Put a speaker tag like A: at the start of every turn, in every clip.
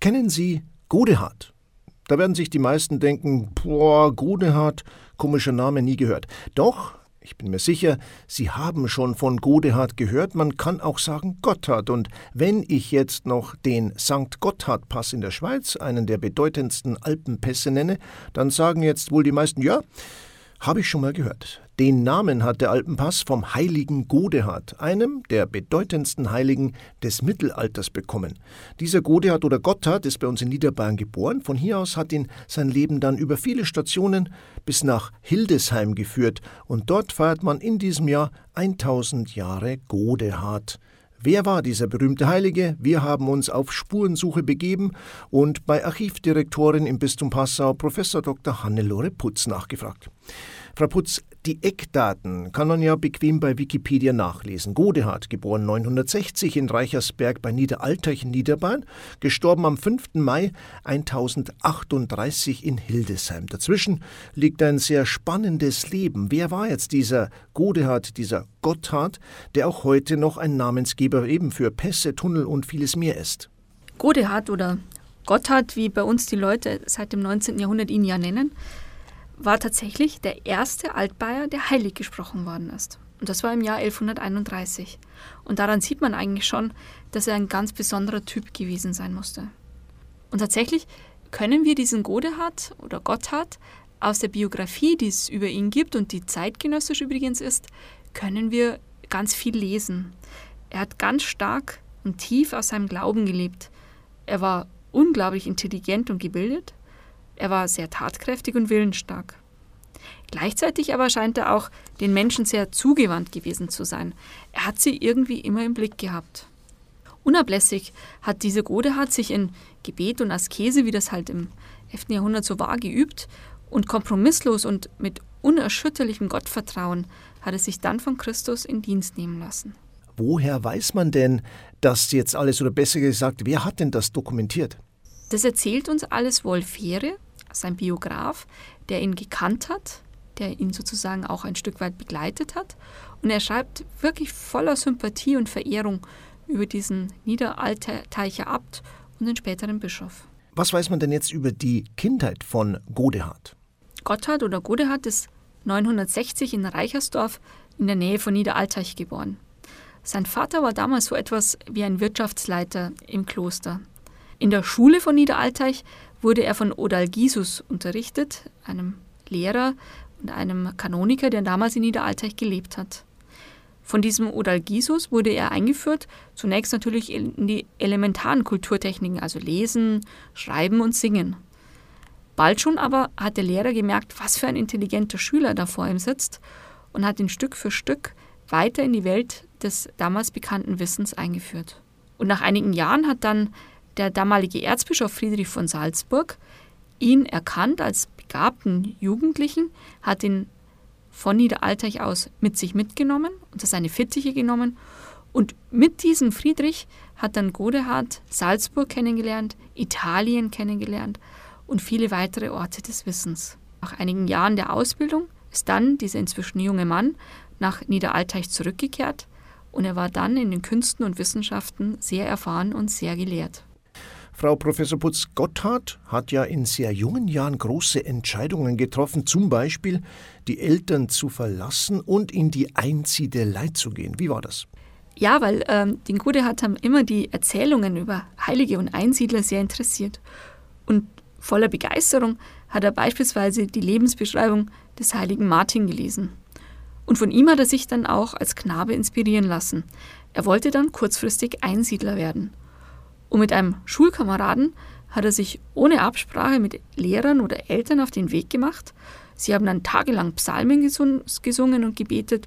A: Kennen Sie Godehard? Da werden sich die meisten denken, boah, Godehard, komischer Name, nie gehört. Doch, ich bin mir sicher, Sie haben schon von Godehard gehört, man kann auch sagen Gotthard. Und wenn ich jetzt noch den St. Gotthard-Pass in der Schweiz, einen der bedeutendsten Alpenpässe nenne, dann sagen jetzt wohl die meisten, ja, habe ich schon mal gehört. Den Namen hat der Alpenpass vom heiligen Godehard, einem der bedeutendsten Heiligen des Mittelalters, bekommen. Dieser Godehard oder Gotthard ist bei uns in Niederbayern geboren. Von hier aus hat ihn sein Leben dann über viele Stationen bis nach Hildesheim geführt und dort feiert man in diesem Jahr 1000 Jahre Godehard. Wer war dieser berühmte Heilige? Wir haben uns auf Spurensuche begeben und bei Archivdirektorin im Bistum Passau, Professor Dr. Hannelore Putz, nachgefragt. Frau Putz, die Eckdaten kann man ja bequem bei Wikipedia nachlesen. Godehard, geboren 960 in Reichersberg bei Niederalteich in Niederbayern, gestorben am 5. Mai 1038 in Hildesheim. Dazwischen liegt ein sehr spannendes Leben. Wer war jetzt dieser Godehard, dieser Gotthard, der auch heute noch ein Namensgeber eben für Pässe, Tunnel und vieles mehr ist?
B: Godehard oder Gotthard, wie bei uns die Leute seit dem 19. Jahrhundert ihn ja nennen, war tatsächlich der erste Altbayer, der heilig gesprochen worden ist. Und das war im Jahr 1131. Und daran sieht man eigentlich schon, dass er ein ganz besonderer Typ gewesen sein musste. Und tatsächlich können wir diesen Godehard oder Gotthard aus der Biografie, die es über ihn gibt und die zeitgenössisch übrigens ist, können wir ganz viel lesen. Er hat ganz stark und tief aus seinem Glauben gelebt. Er war unglaublich intelligent und gebildet. Er war sehr tatkräftig und willensstark. Gleichzeitig aber scheint er auch den Menschen sehr zugewandt gewesen zu sein. Er hat sie irgendwie immer im Blick gehabt. Unablässig hat diese Godehard sich in Gebet und Askese, wie das halt im 11. Jahrhundert so war, geübt und kompromisslos und mit unerschütterlichem Gottvertrauen hat er sich dann von Christus in Dienst nehmen lassen.
A: Woher weiß man denn das jetzt alles, oder besser gesagt, wer hat denn das dokumentiert?
B: Das erzählt uns alles Wolfere, sein Biograf, der ihn gekannt hat, der ihn sozusagen auch ein Stück weit begleitet hat. Und er schreibt wirklich voller Sympathie und Verehrung über diesen Niederalteicher Abt und den späteren Bischof.
A: Was weiß man denn jetzt über die Kindheit von Godehard?
B: Gotthard oder Godehard ist 960 in Reichersdorf in der Nähe von Niederalteich geboren. Sein Vater war damals so etwas wie ein Wirtschaftsleiter im Kloster. In der Schule von Niederalteich wurde er von Odalgisus unterrichtet, einem Lehrer und einem Kanoniker, der damals in Niederalteich gelebt hat. Von diesem Odalgisus wurde er eingeführt, zunächst natürlich in die elementaren Kulturtechniken, also Lesen, Schreiben und Singen. Bald schon aber hat der Lehrer gemerkt, was für ein intelligenter Schüler da vor ihm sitzt und hat ihn Stück für Stück weiter in die Welt des damals bekannten Wissens eingeführt. Und nach einigen Jahren hat dann der damalige Erzbischof Friedrich von Salzburg ihn erkannt als begabten Jugendlichen, hat ihn von Niederalteich aus mit sich mitgenommen, unter seine Fittiche genommen und mit diesem Friedrich hat dann Godehard Salzburg kennengelernt, Italien kennengelernt und viele weitere Orte des Wissens. Nach einigen Jahren der Ausbildung ist dann dieser inzwischen junge Mann nach Niederalteich zurückgekehrt und er war dann in den Künsten und Wissenschaften sehr erfahren und sehr gelehrt.
A: Frau Professor Putz Gotthard hat ja in sehr jungen Jahren große Entscheidungen getroffen, zum Beispiel die Eltern zu verlassen und in die Einsiedelei zu gehen. Wie war das?
B: Ja, weil ähm, den Godehard haben immer die Erzählungen über Heilige und Einsiedler sehr interessiert. Und voller Begeisterung hat er beispielsweise die Lebensbeschreibung des heiligen Martin gelesen. Und von ihm hat er sich dann auch als Knabe inspirieren lassen. Er wollte dann kurzfristig Einsiedler werden. Und mit einem Schulkameraden hat er sich ohne Absprache mit Lehrern oder Eltern auf den Weg gemacht. Sie haben dann tagelang Psalmen gesungen und gebetet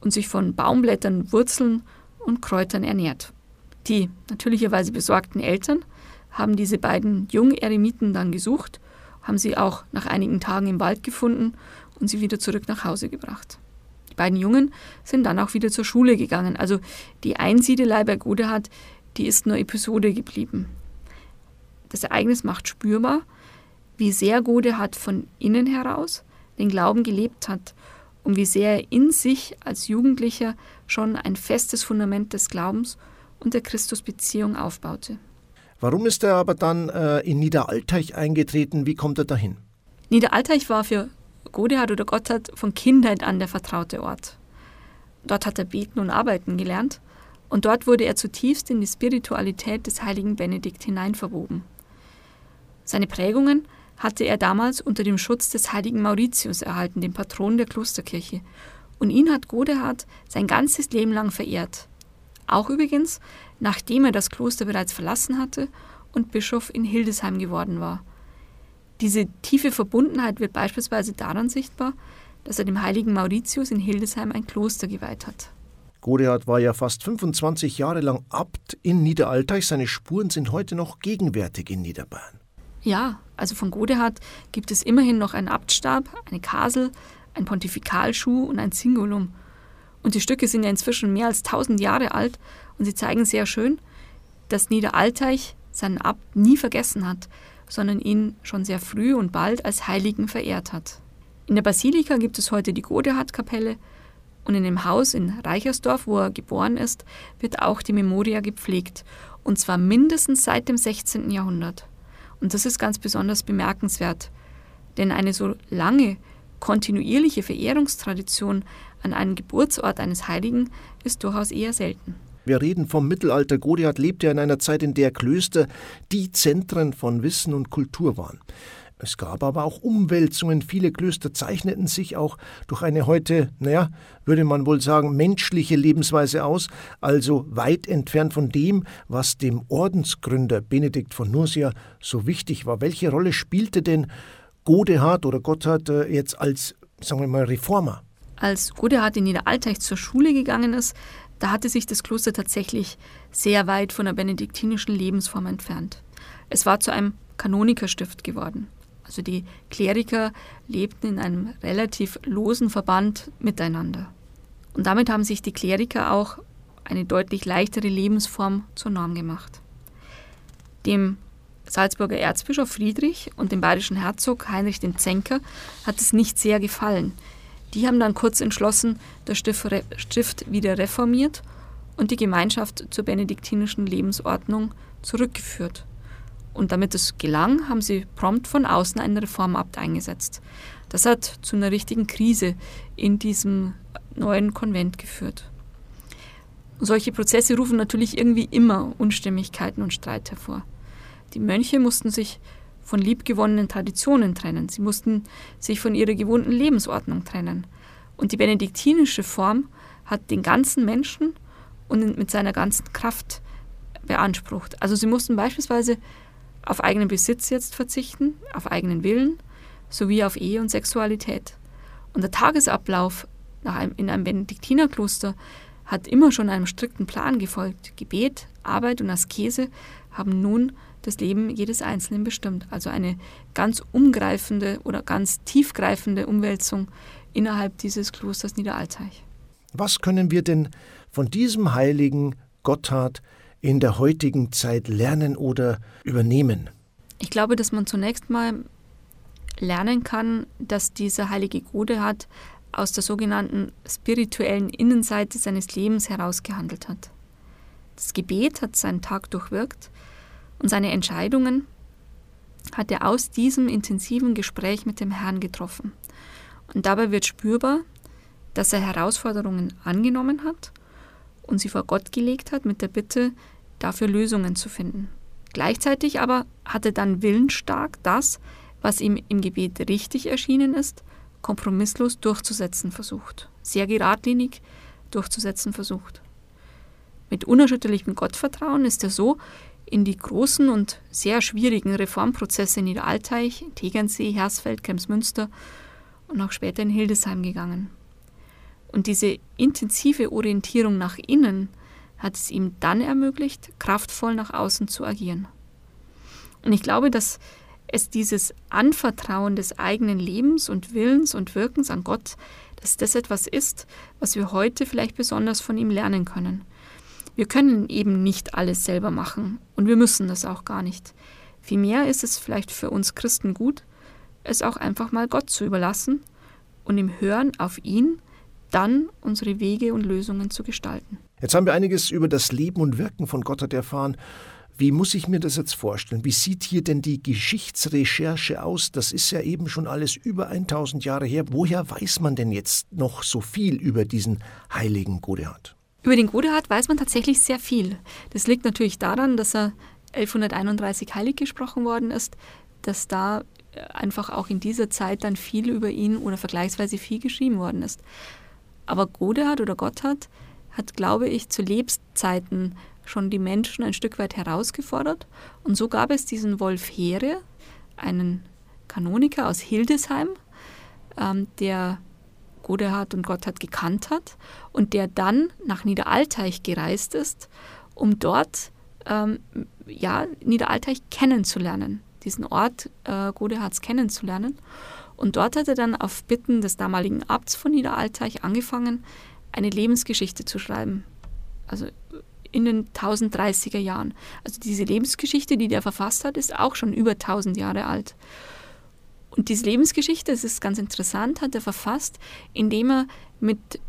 B: und sich von Baumblättern, Wurzeln und Kräutern ernährt. Die natürlicherweise besorgten Eltern haben diese beiden jungen Eremiten dann gesucht, haben sie auch nach einigen Tagen im Wald gefunden und sie wieder zurück nach Hause gebracht. Die beiden Jungen sind dann auch wieder zur Schule gegangen. Also die Einsiedelei bei Godehard die ist nur Episode geblieben. Das Ereignis macht spürbar, wie sehr Godehard von innen heraus den Glauben gelebt hat und wie sehr er in sich als Jugendlicher schon ein festes Fundament des Glaubens und der Christusbeziehung aufbaute.
A: Warum ist er aber dann äh, in Niederalteich eingetreten? Wie kommt er dahin?
B: Niederalteich war für Godehard oder Gotthard von Kindheit an der vertraute Ort. Dort hat er beten und arbeiten gelernt und dort wurde er zutiefst in die Spiritualität des heiligen Benedikt hineinverwoben. Seine Prägungen hatte er damals unter dem Schutz des heiligen Mauritius erhalten, dem Patron der Klosterkirche, und ihn hat Godehard sein ganzes Leben lang verehrt. Auch übrigens, nachdem er das Kloster bereits verlassen hatte und Bischof in Hildesheim geworden war. Diese tiefe Verbundenheit wird beispielsweise daran sichtbar, dass er dem heiligen Mauritius in Hildesheim ein Kloster geweiht hat.
A: Godehard war ja fast 25 Jahre lang Abt in Niederalteich. Seine Spuren sind heute noch gegenwärtig in Niederbayern.
B: Ja, also von Godehard gibt es immerhin noch einen Abtstab, eine Kasel, ein Pontifikalschuh und ein Singulum. Und die Stücke sind ja inzwischen mehr als 1000 Jahre alt und sie zeigen sehr schön, dass Niederalteich seinen Abt nie vergessen hat, sondern ihn schon sehr früh und bald als Heiligen verehrt hat. In der Basilika gibt es heute die Godehard-Kapelle und in dem Haus in Reichersdorf, wo er geboren ist, wird auch die Memoria gepflegt, und zwar mindestens seit dem 16. Jahrhundert. Und das ist ganz besonders bemerkenswert, denn eine so lange, kontinuierliche Verehrungstradition an einem Geburtsort eines Heiligen ist durchaus eher selten.
A: Wir reden vom Mittelalter. Goliath lebte in einer Zeit, in der Klöster die Zentren von Wissen und Kultur waren. Es gab aber auch Umwälzungen. Viele Klöster zeichneten sich auch durch eine heute, naja, würde man wohl sagen, menschliche Lebensweise aus, also weit entfernt von dem, was dem Ordensgründer Benedikt von Nursia so wichtig war. Welche Rolle spielte denn Godehard oder Gotthard äh, jetzt als, sagen wir mal, Reformer?
B: Als Godehard in Niederalteich zur Schule gegangen ist, da hatte sich das Kloster tatsächlich sehr weit von der benediktinischen Lebensform entfernt. Es war zu einem Kanonikerstift geworden. Also die Kleriker lebten in einem relativ losen Verband miteinander. Und damit haben sich die Kleriker auch eine deutlich leichtere Lebensform zur Norm gemacht. Dem Salzburger Erzbischof Friedrich und dem bayerischen Herzog Heinrich dem Zenker hat es nicht sehr gefallen. Die haben dann kurz entschlossen das Stift wieder reformiert und die Gemeinschaft zur benediktinischen Lebensordnung zurückgeführt. Und damit es gelang, haben sie prompt von außen einen Reformabt eingesetzt. Das hat zu einer richtigen Krise in diesem neuen Konvent geführt. Solche Prozesse rufen natürlich irgendwie immer Unstimmigkeiten und Streit hervor. Die Mönche mussten sich von liebgewonnenen Traditionen trennen. Sie mussten sich von ihrer gewohnten Lebensordnung trennen. Und die benediktinische Form hat den ganzen Menschen und mit seiner ganzen Kraft beansprucht. Also sie mussten beispielsweise auf eigenen Besitz jetzt verzichten, auf eigenen Willen, sowie auf Ehe und Sexualität. Und der Tagesablauf einem, in einem Benediktinerkloster hat immer schon einem strikten Plan gefolgt. Gebet, Arbeit und Askese haben nun das Leben jedes Einzelnen bestimmt. Also eine ganz umgreifende oder ganz tiefgreifende Umwälzung innerhalb dieses Klosters Niederalteich.
A: Was können wir denn von diesem heiligen Gotthard in der heutigen Zeit lernen oder übernehmen?
B: Ich glaube, dass man zunächst mal lernen kann, dass dieser heilige Godehard aus der sogenannten spirituellen Innenseite seines Lebens herausgehandelt hat. Das Gebet hat seinen Tag durchwirkt und seine Entscheidungen hat er aus diesem intensiven Gespräch mit dem Herrn getroffen. Und dabei wird spürbar, dass er Herausforderungen angenommen hat und sie vor Gott gelegt hat mit der Bitte, dafür Lösungen zu finden. Gleichzeitig aber hat er dann willensstark das, was ihm im Gebet richtig erschienen ist, kompromisslos durchzusetzen versucht, sehr geradlinig durchzusetzen versucht. Mit unerschütterlichem Gottvertrauen ist er so in die großen und sehr schwierigen Reformprozesse in Niederalteich, Tegernsee, Hersfeld, Kremsmünster und auch später in Hildesheim gegangen. Und diese intensive Orientierung nach innen hat es ihm dann ermöglicht, kraftvoll nach außen zu agieren. Und ich glaube, dass es dieses Anvertrauen des eigenen Lebens und Willens und Wirkens an Gott, dass das etwas ist, was wir heute vielleicht besonders von ihm lernen können. Wir können eben nicht alles selber machen und wir müssen das auch gar nicht. Vielmehr ist es vielleicht für uns Christen gut, es auch einfach mal Gott zu überlassen und im Hören auf ihn dann unsere Wege und Lösungen zu gestalten.
A: Jetzt haben wir einiges über das Leben und Wirken von Gotthard erfahren. Wie muss ich mir das jetzt vorstellen? Wie sieht hier denn die Geschichtsrecherche aus? Das ist ja eben schon alles über 1000 Jahre her. Woher weiß man denn jetzt noch so viel über diesen heiligen Godehard?
B: Über den Godehard weiß man tatsächlich sehr viel. Das liegt natürlich daran, dass er 1131 heilig gesprochen worden ist, dass da einfach auch in dieser Zeit dann viel über ihn oder vergleichsweise viel geschrieben worden ist. Aber Godehard oder Gotthard hat, glaube ich, zu Lebenszeiten schon die Menschen ein Stück weit herausgefordert. Und so gab es diesen Wolf Heere, einen Kanoniker aus Hildesheim, ähm, der Godehard und Gotthard gekannt hat und der dann nach Niederalteich gereist ist, um dort ähm, ja, Niederalteich kennenzulernen, diesen Ort äh, Godehards kennenzulernen. Und dort hat er dann auf Bitten des damaligen Abts von Niederalteich angefangen, eine Lebensgeschichte zu schreiben. Also in den 1030er Jahren. Also diese Lebensgeschichte, die der verfasst hat, ist auch schon über 1000 Jahre alt. Und diese Lebensgeschichte, das ist ganz interessant, hat er verfasst, indem er mit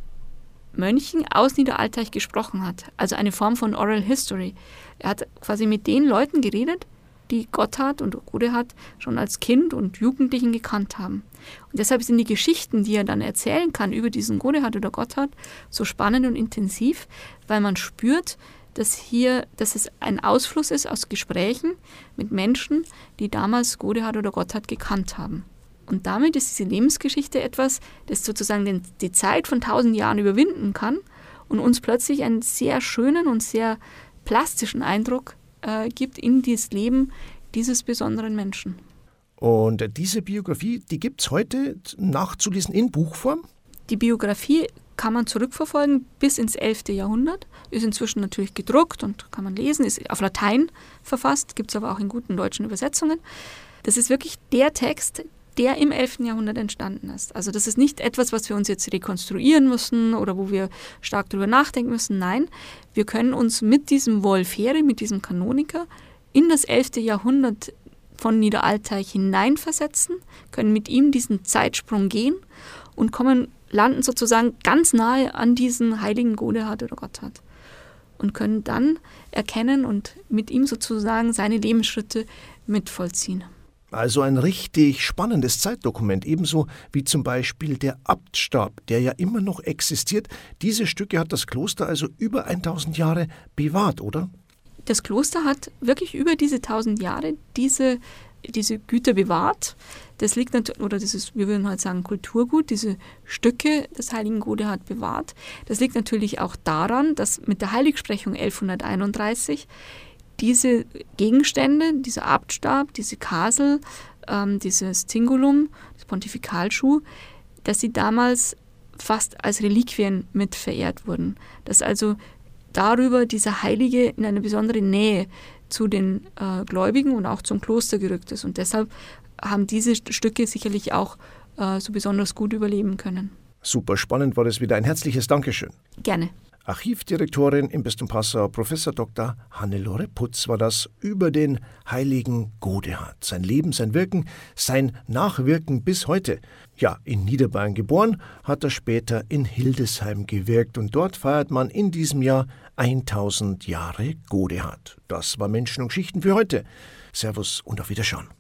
B: Mönchen aus Niederalteich gesprochen hat. Also eine Form von Oral History. Er hat quasi mit den Leuten geredet, die Gotthard und Godehard schon als Kind und Jugendlichen gekannt haben. Und deshalb sind die Geschichten, die er dann erzählen kann über diesen Godehard oder Gotthard, so spannend und intensiv, weil man spürt, dass hier, dass es ein Ausfluss ist aus Gesprächen mit Menschen, die damals Godehard oder Gotthard gekannt haben. Und damit ist diese Lebensgeschichte etwas, das sozusagen den, die Zeit von tausend Jahren überwinden kann und uns plötzlich einen sehr schönen und sehr plastischen Eindruck äh, gibt in das Leben dieses besonderen Menschen.
A: Und diese Biografie, die gibt es heute nachzulesen in Buchform?
B: Die Biografie kann man zurückverfolgen bis ins 11. Jahrhundert, ist inzwischen natürlich gedruckt und kann man lesen, ist auf Latein verfasst, gibt es aber auch in guten deutschen Übersetzungen. Das ist wirklich der Text, der im 11. Jahrhundert entstanden ist. Also das ist nicht etwas, was wir uns jetzt rekonstruieren müssen oder wo wir stark darüber nachdenken müssen. Nein, wir können uns mit diesem Wolfere, mit diesem Kanoniker in das 11. Jahrhundert von Niederalteich hineinversetzen, können mit ihm diesen Zeitsprung gehen und kommen, landen sozusagen ganz nahe an diesen heiligen Godehard oder Gotthard und können dann erkennen und mit ihm sozusagen seine Lebensschritte mitvollziehen.
A: Also ein richtig spannendes Zeitdokument, ebenso wie zum Beispiel der Abtstab, der ja immer noch existiert. Diese Stücke hat das Kloster also über 1000 Jahre bewahrt, oder?
B: Das Kloster hat wirklich über diese 1000 Jahre diese, diese Güter bewahrt. Das liegt natürlich, oder dieses, wir würden halt sagen, Kulturgut, diese Stücke des Heiligen Gode hat bewahrt. Das liegt natürlich auch daran, dass mit der Heiligsprechung 1131 diese Gegenstände, dieser Abtstab, diese Kasel, ähm, dieses Zingulum, das Pontifikalschuh, dass sie damals fast als Reliquien mit verehrt wurden. Dass also darüber dieser Heilige in eine besondere Nähe zu den äh, Gläubigen und auch zum Kloster gerückt ist. Und deshalb haben diese Stücke sicherlich auch äh, so besonders gut überleben können.
A: Super spannend war das wieder. Ein herzliches Dankeschön.
B: Gerne.
A: Archivdirektorin im Bistum Passau, Professor Dr. Hannelore Putz, war das über den heiligen Godehard. Sein Leben, sein Wirken, sein Nachwirken bis heute. Ja, in Niederbayern geboren, hat er später in Hildesheim gewirkt und dort feiert man in diesem Jahr 1000 Jahre Godehard. Das war Menschen und Geschichten für heute. Servus und auf Wiederschauen.